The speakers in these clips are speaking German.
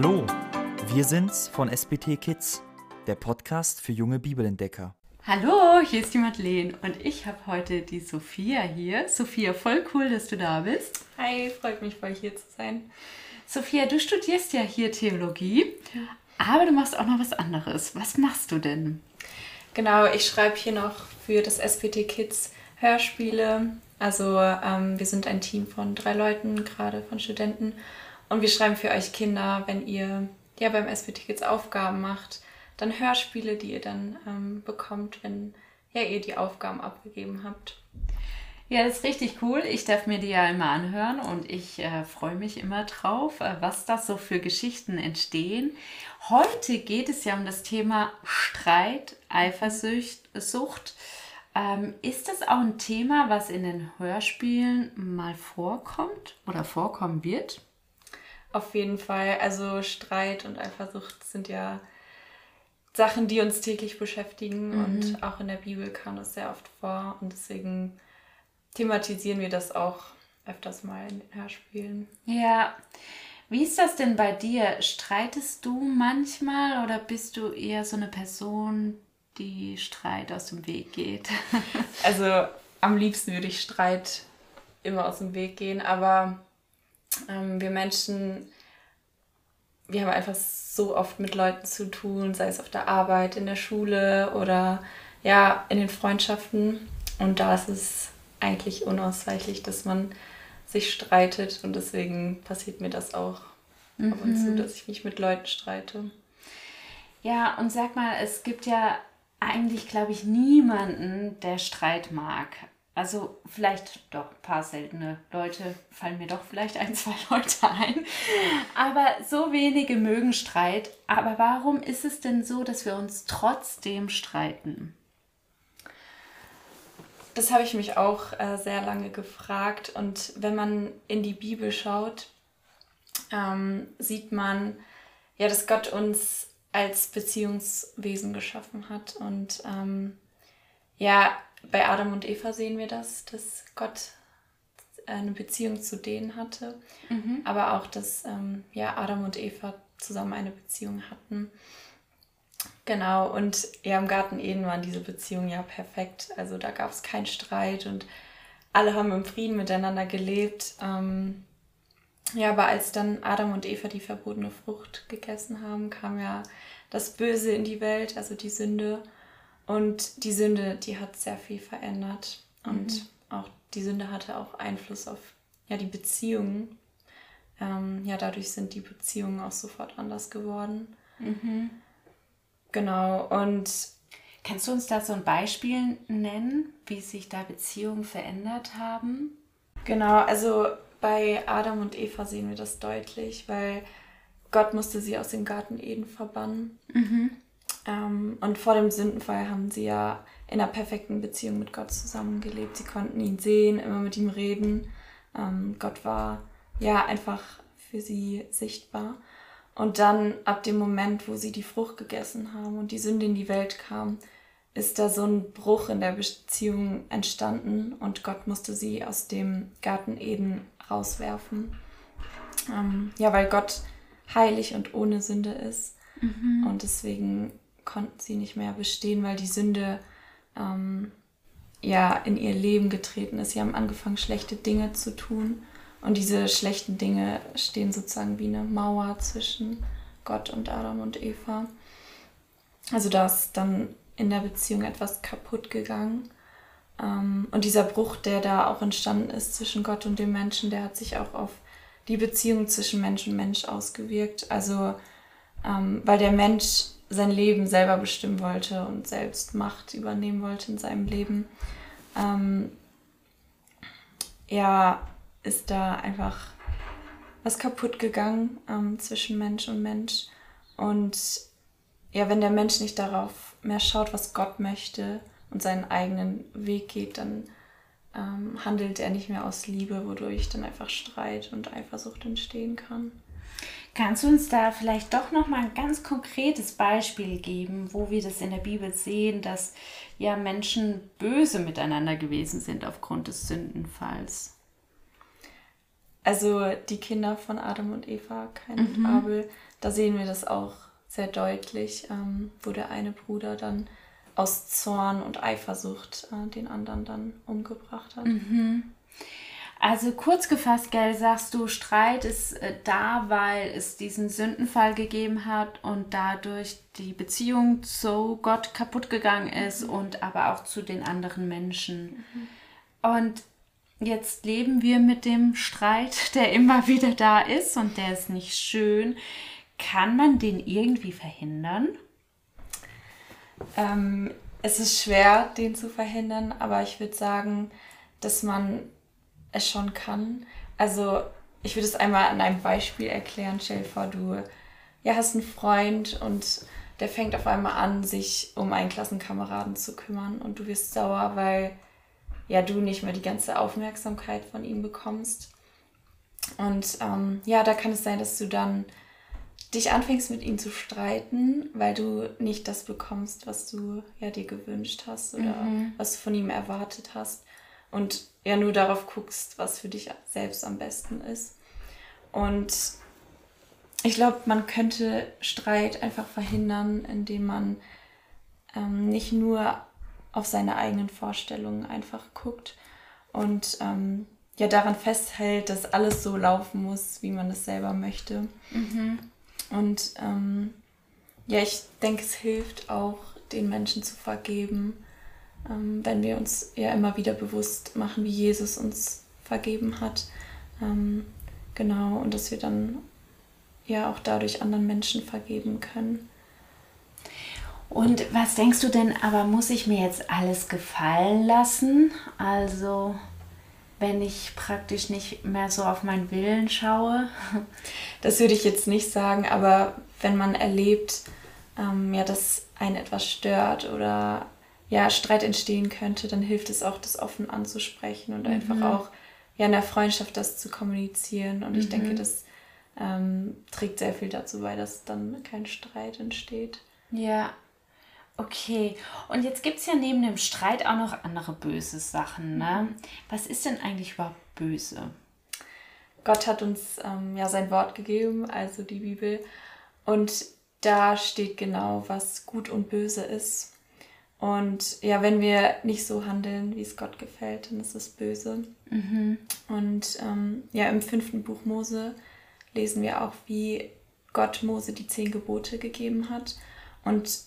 Hallo, wir sind's von SBT Kids, der Podcast für junge Bibelentdecker. Hallo, hier ist die Madeleine und ich habe heute die Sophia hier. Sophia, voll cool, dass du da bist. Hi, freut mich voll hier zu sein. Sophia, du studierst ja hier Theologie, aber du machst auch noch was anderes. Was machst du denn? Genau, ich schreibe hier noch für das SPT Kids Hörspiele. Also ähm, wir sind ein Team von drei Leuten, gerade von Studenten. Und wir schreiben für euch Kinder, wenn ihr ja beim SPT Kids Aufgaben macht, dann Hörspiele, die ihr dann ähm, bekommt, wenn ja, ihr die Aufgaben abgegeben habt. Ja, das ist richtig cool. Ich darf mir die ja immer anhören und ich äh, freue mich immer drauf, äh, was das so für Geschichten entstehen. Heute geht es ja um das Thema Streit, Eifersucht. Ähm, ist das auch ein Thema, was in den Hörspielen mal vorkommt oder vorkommen wird? Auf jeden Fall. Also Streit und Eifersucht sind ja Sachen, die uns täglich beschäftigen mhm. und auch in der Bibel kam das sehr oft vor und deswegen thematisieren wir das auch öfters mal in den Hörspielen. Ja. Wie ist das denn bei dir? Streitest du manchmal oder bist du eher so eine Person, die Streit aus dem Weg geht? also am liebsten würde ich Streit immer aus dem Weg gehen, aber ähm, wir Menschen, wir haben einfach so oft mit Leuten zu tun, sei es auf der Arbeit, in der Schule oder ja, in den Freundschaften. Und da ist es eigentlich unausweichlich, dass man sich streitet und deswegen passiert mir das auch mhm. ab und zu, mhm. dass ich mich mit Leuten streite. Ja, und sag mal, es gibt ja eigentlich, glaube ich, niemanden, der Streit mag. Also vielleicht doch ein paar seltene Leute fallen mir doch vielleicht ein, zwei Leute ein. Aber so wenige mögen Streit. Aber warum ist es denn so, dass wir uns trotzdem streiten? Das habe ich mich auch äh, sehr lange gefragt. Und wenn man in die Bibel schaut, ähm, sieht man, ja, dass Gott uns als Beziehungswesen geschaffen hat. Und ähm, ja, bei Adam und Eva sehen wir das, dass Gott eine Beziehung zu denen hatte, mhm. aber auch, dass ähm, ja, Adam und Eva zusammen eine Beziehung hatten. Genau, und ja, im Garten Eden waren diese Beziehungen ja perfekt. Also da gab es keinen Streit und alle haben im Frieden miteinander gelebt. Ähm, ja, aber als dann Adam und Eva die verbotene Frucht gegessen haben, kam ja das Böse in die Welt, also die Sünde. Und die Sünde, die hat sehr viel verändert. Und mhm. auch die Sünde hatte auch Einfluss auf ja, die Beziehungen. Ähm, ja, dadurch sind die Beziehungen auch sofort anders geworden. Mhm. Genau, und kannst du uns da so ein Beispiel nennen, wie sich da Beziehungen verändert haben? Genau, also bei Adam und Eva sehen wir das deutlich, weil Gott musste sie aus dem Garten Eden verbannen. Mhm. Ähm, und vor dem Sündenfall haben sie ja in einer perfekten Beziehung mit Gott zusammengelebt. Sie konnten ihn sehen, immer mit ihm reden. Ähm, Gott war ja einfach für sie sichtbar. Und dann ab dem Moment, wo sie die Frucht gegessen haben und die Sünde in die Welt kam, ist da so ein Bruch in der Beziehung entstanden und Gott musste sie aus dem Garten Eden rauswerfen. Ähm, ja, weil Gott heilig und ohne Sünde ist. Mhm. Und deswegen konnten sie nicht mehr bestehen, weil die Sünde ähm, ja in ihr Leben getreten ist. Sie haben angefangen, schlechte Dinge zu tun. Und diese schlechten Dinge stehen sozusagen wie eine Mauer zwischen Gott und Adam und Eva. Also da ist dann in der Beziehung etwas kaputt gegangen. Ähm, und dieser Bruch, der da auch entstanden ist zwischen Gott und dem Menschen, der hat sich auch auf die Beziehung zwischen Mensch und Mensch ausgewirkt. Also ähm, weil der Mensch sein Leben selber bestimmen wollte und selbst Macht übernehmen wollte in seinem Leben. Ähm, ja, ist da einfach was kaputt gegangen ähm, zwischen Mensch und Mensch. Und ja, wenn der Mensch nicht darauf mehr schaut, was Gott möchte und seinen eigenen Weg geht, dann ähm, handelt er nicht mehr aus Liebe, wodurch dann einfach Streit und Eifersucht entstehen kann. Kannst du uns da vielleicht doch noch mal ein ganz konkretes Beispiel geben, wo wir das in der Bibel sehen, dass ja Menschen böse miteinander gewesen sind aufgrund des Sündenfalls? Also die Kinder von Adam und Eva, Kain und Abel, da sehen wir das auch sehr deutlich, ähm, wo der eine Bruder dann aus Zorn und Eifersucht äh, den anderen dann umgebracht hat. Also kurz gefasst, gell, sagst du, Streit ist äh, da, weil es diesen Sündenfall gegeben hat und dadurch die Beziehung zu Gott kaputt gegangen ist und aber auch zu den anderen Menschen. Und jetzt leben wir mit dem Streit, der immer wieder da ist und der ist nicht schön. Kann man den irgendwie verhindern? Ähm, es ist schwer, den zu verhindern, aber ich würde sagen, dass man es schon kann. Also ich würde es einmal an einem Beispiel erklären. Stell dir vor, du ja, hast einen Freund und der fängt auf einmal an, sich um einen Klassenkameraden zu kümmern und du wirst sauer, weil ja du nicht mehr die ganze Aufmerksamkeit von ihm bekommst. Und ähm, ja, da kann es sein, dass du dann dich anfängst mit ihm zu streiten, weil du nicht das bekommst, was du ja dir gewünscht hast oder was du von ihm erwartet hast und ja nur darauf guckst, was für dich selbst am besten ist. Und ich glaube, man könnte Streit einfach verhindern, indem man ähm, nicht nur auf seine eigenen Vorstellungen einfach guckt und ähm, ja daran festhält, dass alles so laufen muss, wie man es selber möchte. Und ähm, ja, ich denke, es hilft auch, den Menschen zu vergeben, ähm, wenn wir uns ja immer wieder bewusst machen, wie Jesus uns vergeben hat. Ähm, genau, und dass wir dann ja auch dadurch anderen Menschen vergeben können. Und was denkst du denn, aber muss ich mir jetzt alles gefallen lassen? Also, wenn ich praktisch nicht mehr so auf meinen Willen schaue? Das würde ich jetzt nicht sagen, aber wenn man erlebt, ähm, ja, dass einen etwas stört oder ja, Streit entstehen könnte, dann hilft es auch, das offen anzusprechen und einfach auch ja, in der Freundschaft das zu kommunizieren. Und ich denke, das ähm, trägt sehr viel dazu bei, dass dann kein Streit entsteht. Ja, okay. Und jetzt gibt es ja neben dem Streit auch noch andere böse Sachen. Ne? Was ist denn eigentlich überhaupt böse? Gott hat uns ähm, ja sein Wort gegeben, also die Bibel. Und da steht genau, was gut und böse ist. Und ja, wenn wir nicht so handeln, wie es Gott gefällt, dann ist es böse. Und ähm, ja, im fünften Buch Mose lesen wir auch, wie Gott Mose die zehn Gebote gegeben hat. Und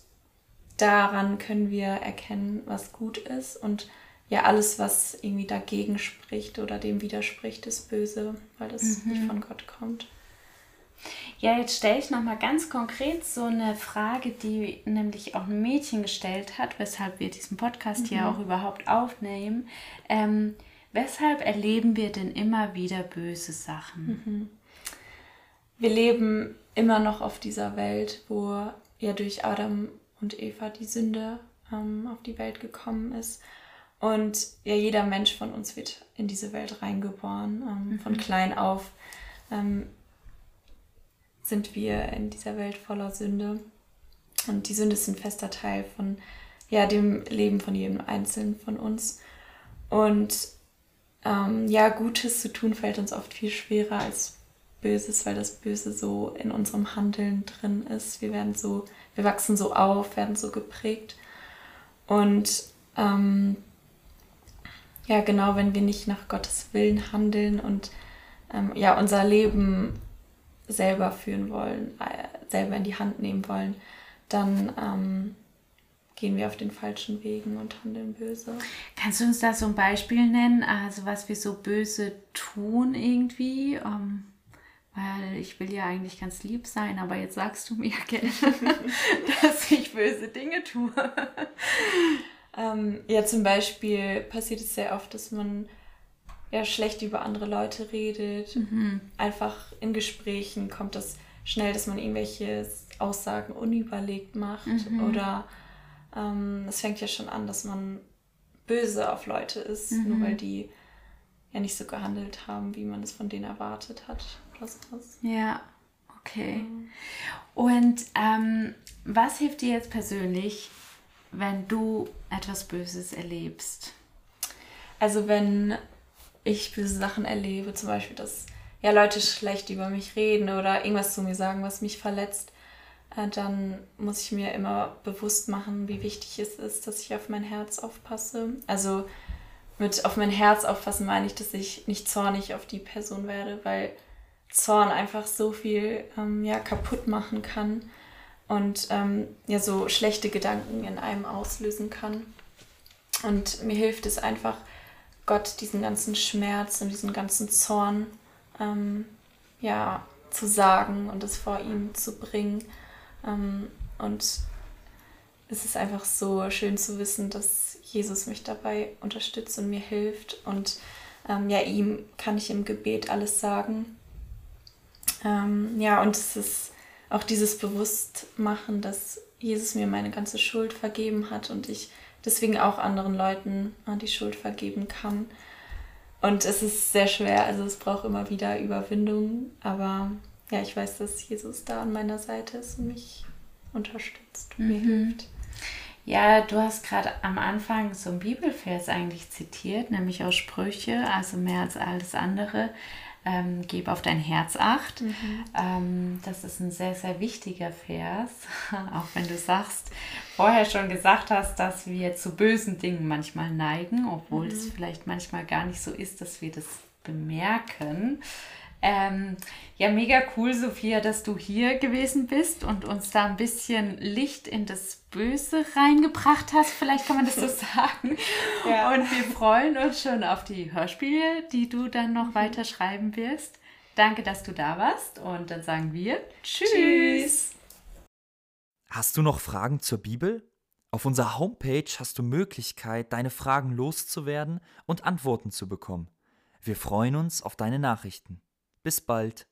daran können wir erkennen, was gut ist. Und ja, alles, was irgendwie dagegen spricht oder dem widerspricht, ist böse, weil das nicht von Gott kommt. Ja, jetzt stelle ich nochmal ganz konkret so eine Frage, die nämlich auch ein Mädchen gestellt hat, weshalb wir diesen Podcast hier auch überhaupt aufnehmen. Ähm, weshalb erleben wir denn immer wieder böse Sachen? Wir leben immer noch auf dieser Welt, wo ja durch Adam und Eva die Sünde ähm, auf die Welt gekommen ist. Und ja, jeder Mensch von uns wird in diese Welt reingeboren. Ähm, Von klein auf ähm, sind wir in dieser Welt voller Sünde. Und die Sünde ist ein fester Teil von ja, dem Leben von jedem Einzelnen von uns. Und ähm, ja, Gutes zu tun fällt uns oft viel schwerer als Böses, weil das Böse so in unserem Handeln drin ist. Wir werden so, wir wachsen so auf, werden so geprägt. Und ähm, ja, genau, wenn wir nicht nach Gottes Willen handeln und ähm, ja, unser Leben selber führen wollen, äh, selber in die Hand nehmen wollen, dann ähm, gehen wir auf den falschen Wegen und handeln böse. Kannst du uns da so ein Beispiel nennen, also was wir so böse tun irgendwie? Ähm, weil ich will ja eigentlich ganz lieb sein, aber jetzt sagst du mir, gell, dass ich böse Dinge tue. Ähm, ja, zum Beispiel passiert es sehr oft, dass man ja schlecht über andere Leute redet. Einfach in Gesprächen kommt das schnell, dass man irgendwelche Aussagen unüberlegt macht. Oder ähm, es fängt ja schon an, dass man böse auf Leute ist, nur weil die ja nicht so gehandelt haben, wie man es von denen erwartet hat. Oder sowas. Ja, okay. Und ähm, was hilft dir jetzt persönlich, wenn du etwas Böses erlebst? Also wenn ich böse Sachen erlebe, zum Beispiel, dass ja Leute schlecht über mich reden oder irgendwas zu mir sagen, was mich verletzt, äh, dann muss ich mir immer bewusst machen, wie wichtig es ist, dass ich auf mein Herz aufpasse. Also mit auf mein Herz aufpassen meine ich, dass ich nicht zornig auf die Person werde, weil Zorn einfach so viel ähm, ja, kaputt machen kann und ähm, ja so schlechte Gedanken in einem auslösen kann. Und mir hilft es einfach, Gott diesen ganzen Schmerz und diesen ganzen Zorn ähm, ja, zu sagen und es vor ihm zu bringen. Ähm, und es ist einfach so schön zu wissen, dass Jesus mich dabei unterstützt und mir hilft. Und ähm, ja, ihm kann ich im Gebet alles sagen. Ähm, ja, und es ist auch dieses Bewusstmachen, dass Jesus mir meine ganze Schuld vergeben hat und ich deswegen auch anderen Leuten äh, die Schuld vergeben kann. Und es ist sehr schwer, also es braucht immer wieder Überwindung, aber ja, ich weiß, dass Jesus da an meiner Seite ist und mich unterstützt und mhm. mir hilft. Ja, du hast gerade am Anfang so ein Bibelvers eigentlich zitiert, nämlich aus Sprüche, also mehr als alles andere ähm, gib auf dein Herz acht. Mhm. Ähm, das ist ein sehr, sehr wichtiger Vers, auch wenn du sagst, vorher schon gesagt hast, dass wir zu bösen Dingen manchmal neigen, obwohl mhm. es vielleicht manchmal gar nicht so ist, dass wir das bemerken. Ähm, ja, mega cool, Sophia, dass du hier gewesen bist und uns da ein bisschen Licht in das Böse reingebracht hast. Vielleicht kann man das so sagen. ja. Und wir freuen uns schon auf die Hörspiele, die du dann noch mhm. weiter schreiben wirst. Danke, dass du da warst und dann sagen wir Tschüss. Tschüss. Hast du noch Fragen zur Bibel? Auf unserer Homepage hast du Möglichkeit, deine Fragen loszuwerden und Antworten zu bekommen. Wir freuen uns auf deine Nachrichten. Bis bald.